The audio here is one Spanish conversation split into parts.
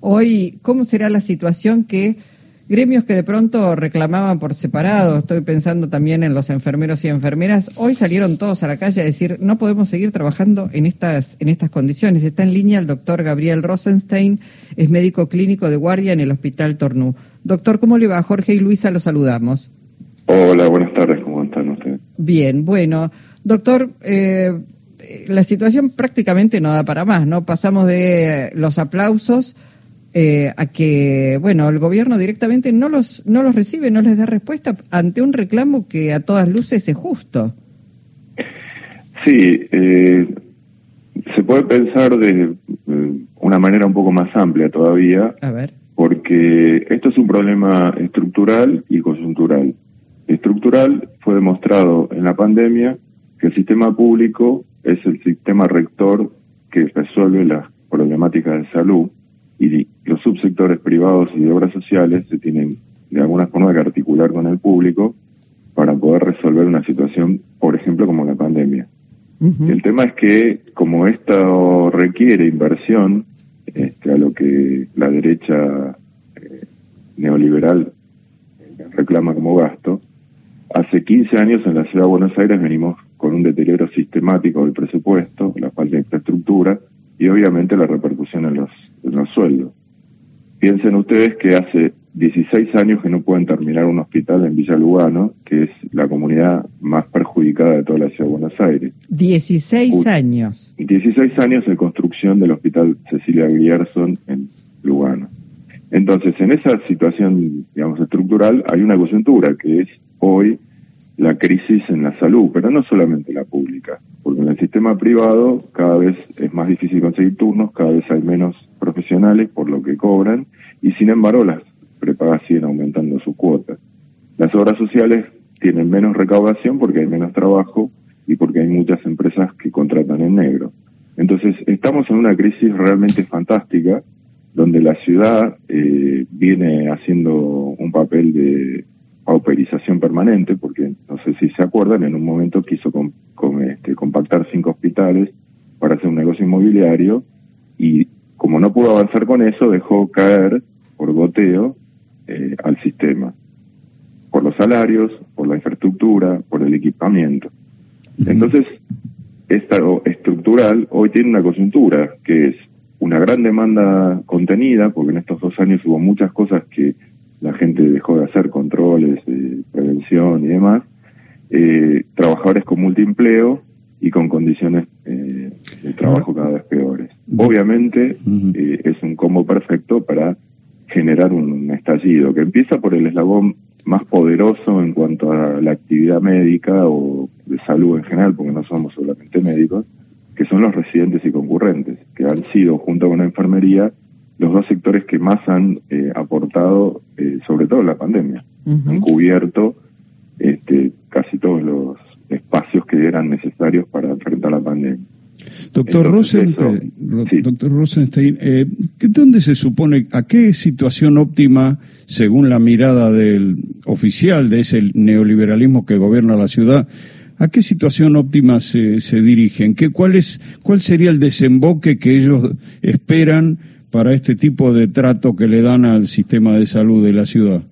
Hoy, ¿cómo será la situación que gremios que de pronto reclamaban por separado, estoy pensando también en los enfermeros y enfermeras, hoy salieron todos a la calle a decir no podemos seguir trabajando en estas, en estas condiciones. Está en línea el doctor Gabriel Rosenstein, es médico clínico de guardia en el Hospital Tornú. Doctor, ¿cómo le va? Jorge y Luisa los saludamos. Hola, buenas tardes, ¿cómo están ustedes? Bien, bueno, doctor, eh, la situación prácticamente no da para más, ¿no? Pasamos de los aplausos eh, a que, bueno, el gobierno directamente no los, no los recibe, no les da respuesta ante un reclamo que a todas luces es justo. Sí, eh, se puede pensar de eh, una manera un poco más amplia todavía. A ver. Porque esto es un problema estructural y coyuntural. Estructural fue demostrado en la pandemia que el sistema público es el sistema rector que resuelve las problemáticas de salud y los subsectores privados y de obras sociales se tienen de alguna forma que articular con el público para poder resolver una situación, por ejemplo, como la pandemia. El tema es que como esto requiere inversión, este, a lo que la derecha eh, neoliberal reclama como gasto, hace 15 años en la ciudad de Buenos Aires venimos con un deterioro sistemático del presupuesto, la falta de infraestructura y obviamente la repercusión en los en los sueldos. Piensen ustedes que hace 16 años que no pueden terminar un hospital en Villa Lugano, que es la comunidad más perjudicada de toda la ciudad de Buenos Aires. 16 años. 16 años de construcción del hospital Cecilia Grierson en Lugano. Entonces, en esa situación, digamos, estructural, hay una coyuntura que es hoy la crisis en la salud, pero no solamente la pública, porque en el sistema privado cada vez es más difícil conseguir turnos, cada vez hay menos profesionales por lo que cobran y sin embargo las prepagas siguen aumentando sus cuotas. Las obras sociales tienen menos recaudación porque hay menos trabajo y porque hay muchas empresas que contratan en negro. Entonces estamos en una crisis realmente fantástica donde la ciudad eh, viene haciendo un papel de pauperización permanente, porque no sé si se acuerdan, en un momento quiso con, este, compactar cinco hospitales para hacer un negocio inmobiliario y como no pudo avanzar con eso, dejó caer por goteo eh, al sistema, por los salarios, por la infraestructura, por el equipamiento. Entonces, esta estructural hoy tiene una coyuntura, que es una gran demanda contenida, porque en estos dos años hubo muchas cosas que la gente dejó de hacer, controles, eh, prevención y demás, eh, trabajadores con multiempleo y con condiciones eh, de trabajo cada vez peores. Obviamente eh, es un combo perfecto para generar un estallido que empieza por el eslabón más poderoso en cuanto a la actividad médica o de salud en general, porque no somos solamente médicos, que son los residentes y concurrentes, que han sido, junto con la enfermería, los dos sectores que más han eh, aportado, sobre todo en la pandemia. Han cubierto este, casi todos los espacios que eran necesarios para enfrentar la pandemia. Doctor Rosenstein, doctor Rosenstein eh, ¿dónde se supone, a qué situación óptima, según la mirada del oficial de ese neoliberalismo que gobierna la ciudad, a qué situación óptima se, se dirigen? ¿Qué, cuál, es, ¿Cuál sería el desemboque que ellos esperan para este tipo de trato que le dan al sistema de salud de la ciudad?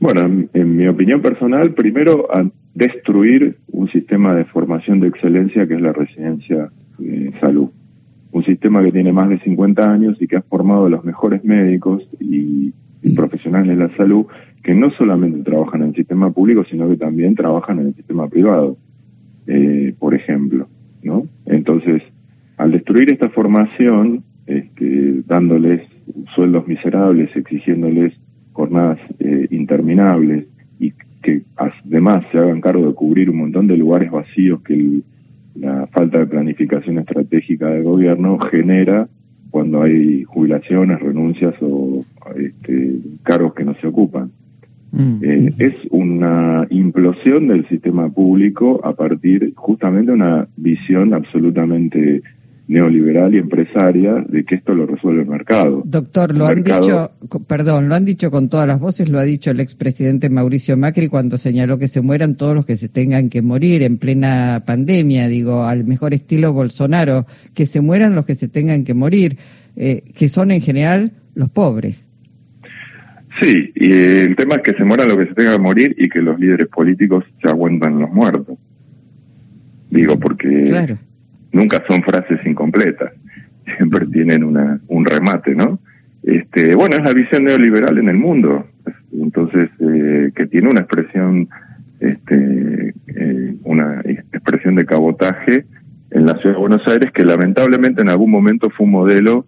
Bueno, en, mi opinión personal, primero a destruir un sistema de formación de excelencia que es la residencia de salud. Un sistema que tiene más de 50 años y que ha formado a los mejores médicos y, profesionales de la salud que no solamente trabajan en el sistema público, sino que también trabajan en el sistema privado, eh, por ejemplo. ¿no? Entonces, al destruir esta formación, este, dándoles sueldos miserables, exigiéndoles jornadas eh, interminables y que además se hagan cargo de cubrir un montón de lugares vacíos que la falta de planificación estratégica del gobierno genera cuando hay jubilaciones, renuncias o este, cargos que no se ocupan. Mm. Eh, es una implosión del sistema público a partir justamente de una visión absolutamente neoliberal y empresaria de que esto lo resuelve el mercado. Doctor, lo han dicho, perdón, lo han dicho con todas las voces, lo ha dicho el expresidente Mauricio Macri cuando señaló que se mueran todos los que se tengan que morir en plena pandemia, digo, al mejor estilo Bolsonaro, que se mueran los que se tengan que morir. eh, que son en general los pobres. Sí, y el tema es que se mueran lo que se tenga que morir y que los líderes políticos se aguantan los muertos. Digo, porque nunca son frases incompletas, siempre tienen una, un remate, ¿no? Este, bueno, es la visión neoliberal en el mundo, entonces, eh, que tiene una expresión, este, eh, una expresión de cabotaje en la ciudad de Buenos Aires que lamentablemente en algún momento fue un modelo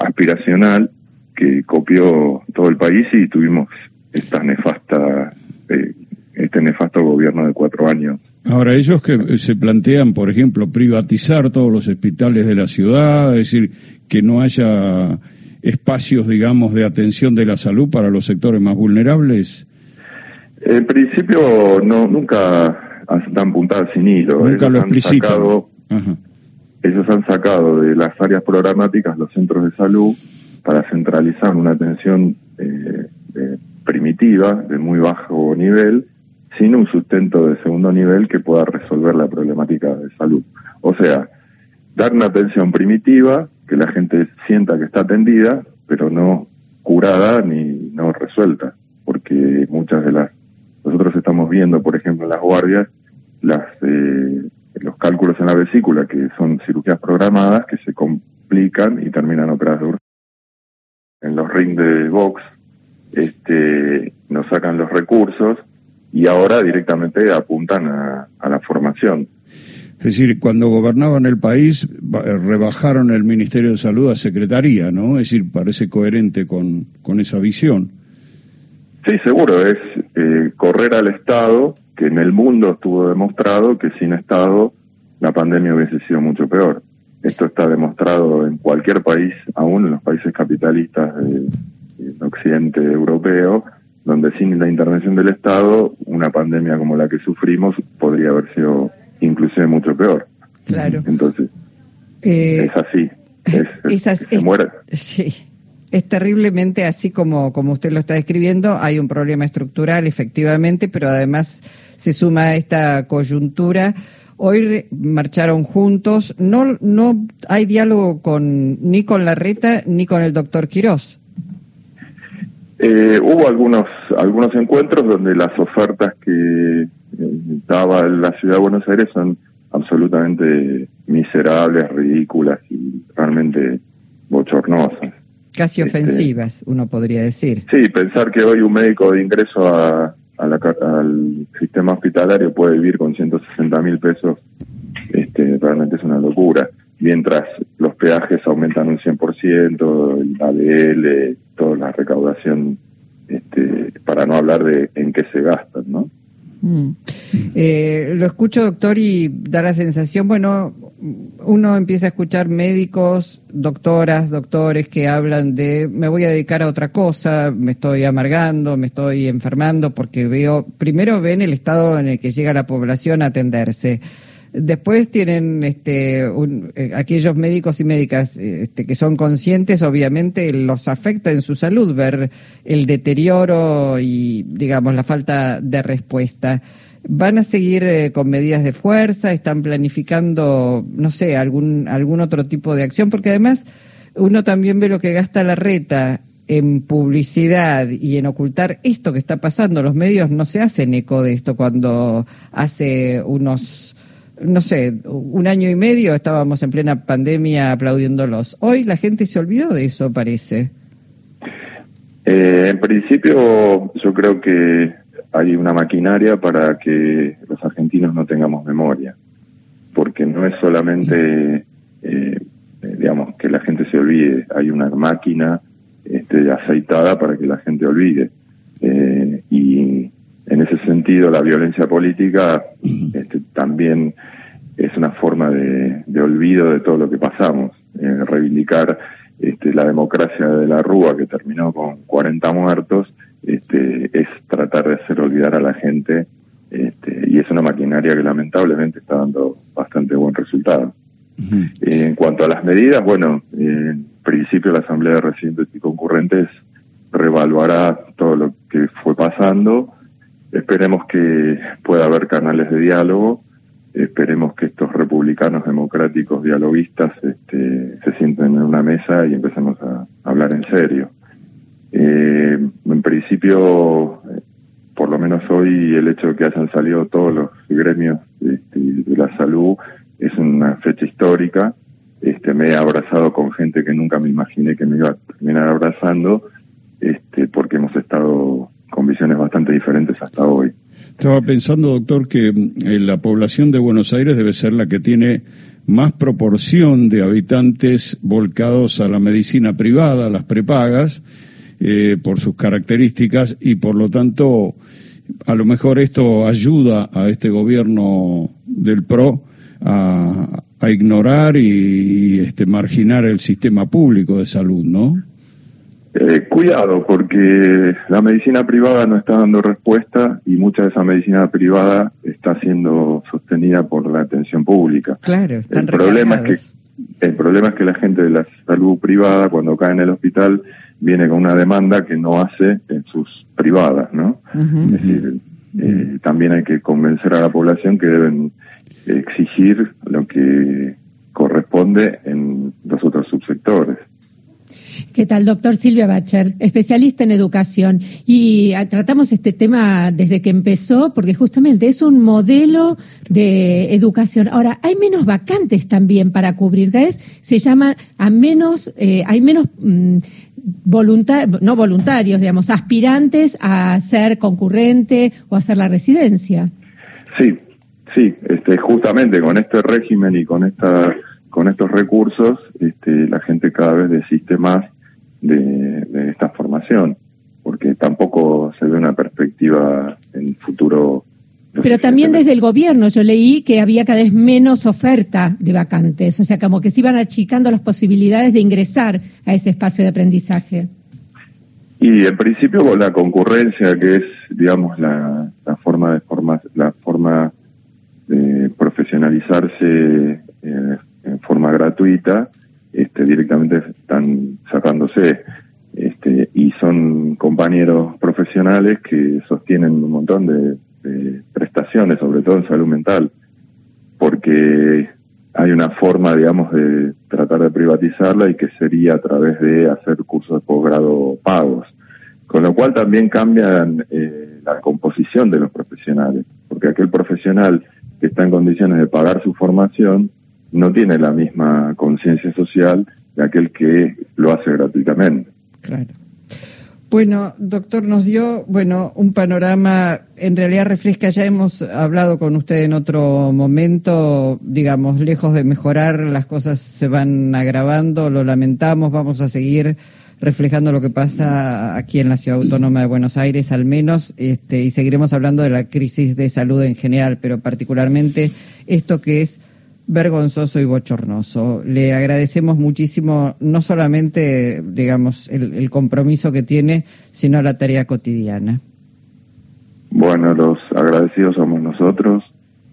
aspiracional que copió todo el país y tuvimos esta nefasta, eh, este nefasto gobierno de cuatro años. Ahora, ellos que se plantean, por ejemplo, privatizar todos los hospitales de la ciudad, es decir, que no haya espacios, digamos, de atención de la salud para los sectores más vulnerables. En principio, no, nunca dan puntadas sin hilo. Nunca lo explicitan. Ellos han sacado de las áreas programáticas los centros de salud para centralizar una atención eh, eh, primitiva, de muy bajo nivel, sin un sustento de segundo nivel que pueda resolver la problemática de salud. O sea, dar una atención primitiva, que la gente sienta que está atendida, pero no curada ni no resuelta, porque muchas de las nosotros estamos viendo, por ejemplo, en las guardias, las eh, los cálculos en la vesícula, que son cirugías programadas, que se complican y terminan operadas de en los rings de box, este, nos sacan los recursos y ahora directamente apuntan a, la formación. Es decir, cuando gobernaban el país, rebajaron el Ministerio de Salud a Secretaría, ¿no? Es decir, parece coherente con, con esa visión. Sí, seguro, es eh, correr al Estado, que en el mundo estuvo demostrado que sin Estado la pandemia hubiese sido mucho peor. Esto está demostrado en cualquier país, aún en los países capitalistas del occidente europeo, donde sin la intervención del Estado, una pandemia como la que sufrimos podría haber sido inclusive mucho peor. Claro. Entonces, eh, es así. Es, se muere. Sí. Es terriblemente así como, como usted lo está describiendo. Hay un problema estructural, efectivamente, pero además se suma a esta coyuntura Hoy marcharon juntos. No, no hay diálogo con ni con Larreta ni con el doctor Quirós. Eh, hubo algunos algunos encuentros donde las ofertas que eh, daba la ciudad de Buenos Aires son absolutamente miserables, ridículas y realmente bochornosas. Casi este, ofensivas, uno podría decir. Sí, pensar que hoy un médico de ingreso a, al sistema hospitalario puede vivir con 160 mil pesos, este, realmente es una locura. Mientras los peajes aumentan un 100%, el ADL, la recaudación, este, para no hablar de en qué se gastan, ¿no? Mm. Eh, lo escucho, doctor, y da la sensación, bueno, uno empieza a escuchar médicos, doctoras, doctores que hablan de me voy a dedicar a otra cosa, me estoy amargando, me estoy enfermando, porque veo, primero ven el estado en el que llega la población a atenderse. Después tienen este, eh, aquellos médicos y médicas este, que son conscientes, obviamente los afecta en su salud ver el deterioro y, digamos, la falta de respuesta. ¿Van a seguir eh, con medidas de fuerza? ¿Están planificando, no sé, algún, algún otro tipo de acción? Porque además uno también ve lo que gasta la reta en publicidad y en ocultar esto que está pasando. Los medios no se hacen eco de esto cuando hace unos no sé, un año y medio estábamos en plena pandemia aplaudiéndolos. Hoy la gente se olvidó de eso, parece. Eh, en principio, yo creo que hay una maquinaria para que los argentinos no tengamos memoria, porque no es solamente, eh, digamos, que la gente se olvide, hay una máquina este, aceitada para que la gente olvide. Eh, y en ese sentido la violencia política este, también es una forma de, olvido de todo lo que pasamos, eh, reivindicar este, la democracia de la Rúa que terminó con 40 muertos, este, es tratar de hacer olvidar a la gente este, y es una maquinaria que lamentablemente está dando bastante buen resultado. en cuanto a las medidas, bueno, en principio la Asamblea de Residentes y Concurrentes revaluará todo lo que fue pasando Esperemos que pueda haber canales de diálogo esperemos que estos republicanos democráticos dialoguistas este, se sienten en una mesa y empecemos a hablar en serio. Eh, en principio, por lo menos hoy, el hecho de que hayan salido todos los gremios este, de la salud es una fecha histórica. Este, me he abrazado con gente que nunca me imaginé que me iba a terminar abrazando, este, porque hemos estado con visiones bastante diferentes hasta hoy. Estaba pensando, doctor, que eh, la población de Buenos Aires debe ser la que tiene más proporción de habitantes volcados a la medicina privada, a las prepagas, eh, por sus características y por lo tanto a lo mejor esto ayuda a este gobierno del PRO a, ignorar y, este, marginar el sistema público de salud, ¿no? Eh, cuidado, porque la medicina privada no está dando respuesta y mucha de esa medicina privada está siendo sostenida por la atención pública. Claro, el problema es que el problema es que la gente de la salud privada cuando cae en el hospital viene con una demanda que no hace en sus privadas, ¿no? Es decir, eh, también hay que convencer a la población que deben exigir lo que corresponde en los otros subsectores. ¿Qué tal, doctor Silvia Bacher, especialista en educación? Y ah, tratamos este tema desde que empezó, porque justamente es un modelo de educación. Ahora, hay menos vacantes también para cubrir, ¿ves? Se llama a menos, eh, hay menos mm, no voluntarios, digamos, aspirantes a ser concurrente o a hacer la residencia. Sí, sí, este, justamente con este régimen y con esta con estos recursos, este, la gente cada vez desiste más de, esta formación, porque tampoco se ve una perspectiva en futuro. Pero también desde el gobierno yo leí que había cada vez menos oferta de vacantes, o sea, como que se iban achicando las posibilidades de ingresar a ese espacio de aprendizaje. Y en principio con la concurrencia, que es, digamos, la, forma de forma, la forma de profesionalizarse eh, forma gratuita, este, directamente están sacándose. Este, y son compañeros profesionales que sostienen un montón de, prestaciones, sobre todo en salud mental, porque hay una forma, digamos, de tratar de privatizarla y que sería a través de hacer cursos de posgrado pagos, con lo cual también cambian eh, la composición de los profesionales, porque aquel profesional que está en condiciones de pagar su formación no tiene la misma conciencia social de aquel que lo hace gratuitamente. Claro. Bueno, doctor, nos dio, bueno, un panorama, en realidad refresca, ya hemos hablado con usted en otro momento, digamos, lejos de mejorar, las cosas se van agravando, lo lamentamos, vamos a seguir reflejando lo que pasa aquí en la Ciudad Autónoma de Buenos Aires, al menos, este, y seguiremos hablando de la crisis de salud en general, pero particularmente esto que es vergonzoso y bochornoso. Le agradecemos muchísimo no solamente, digamos, el, compromiso que tiene, sino la tarea cotidiana. Bueno, los agradecidos somos nosotros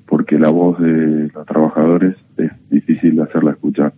porque la voz de los trabajadores es difícil de hacerla escuchar.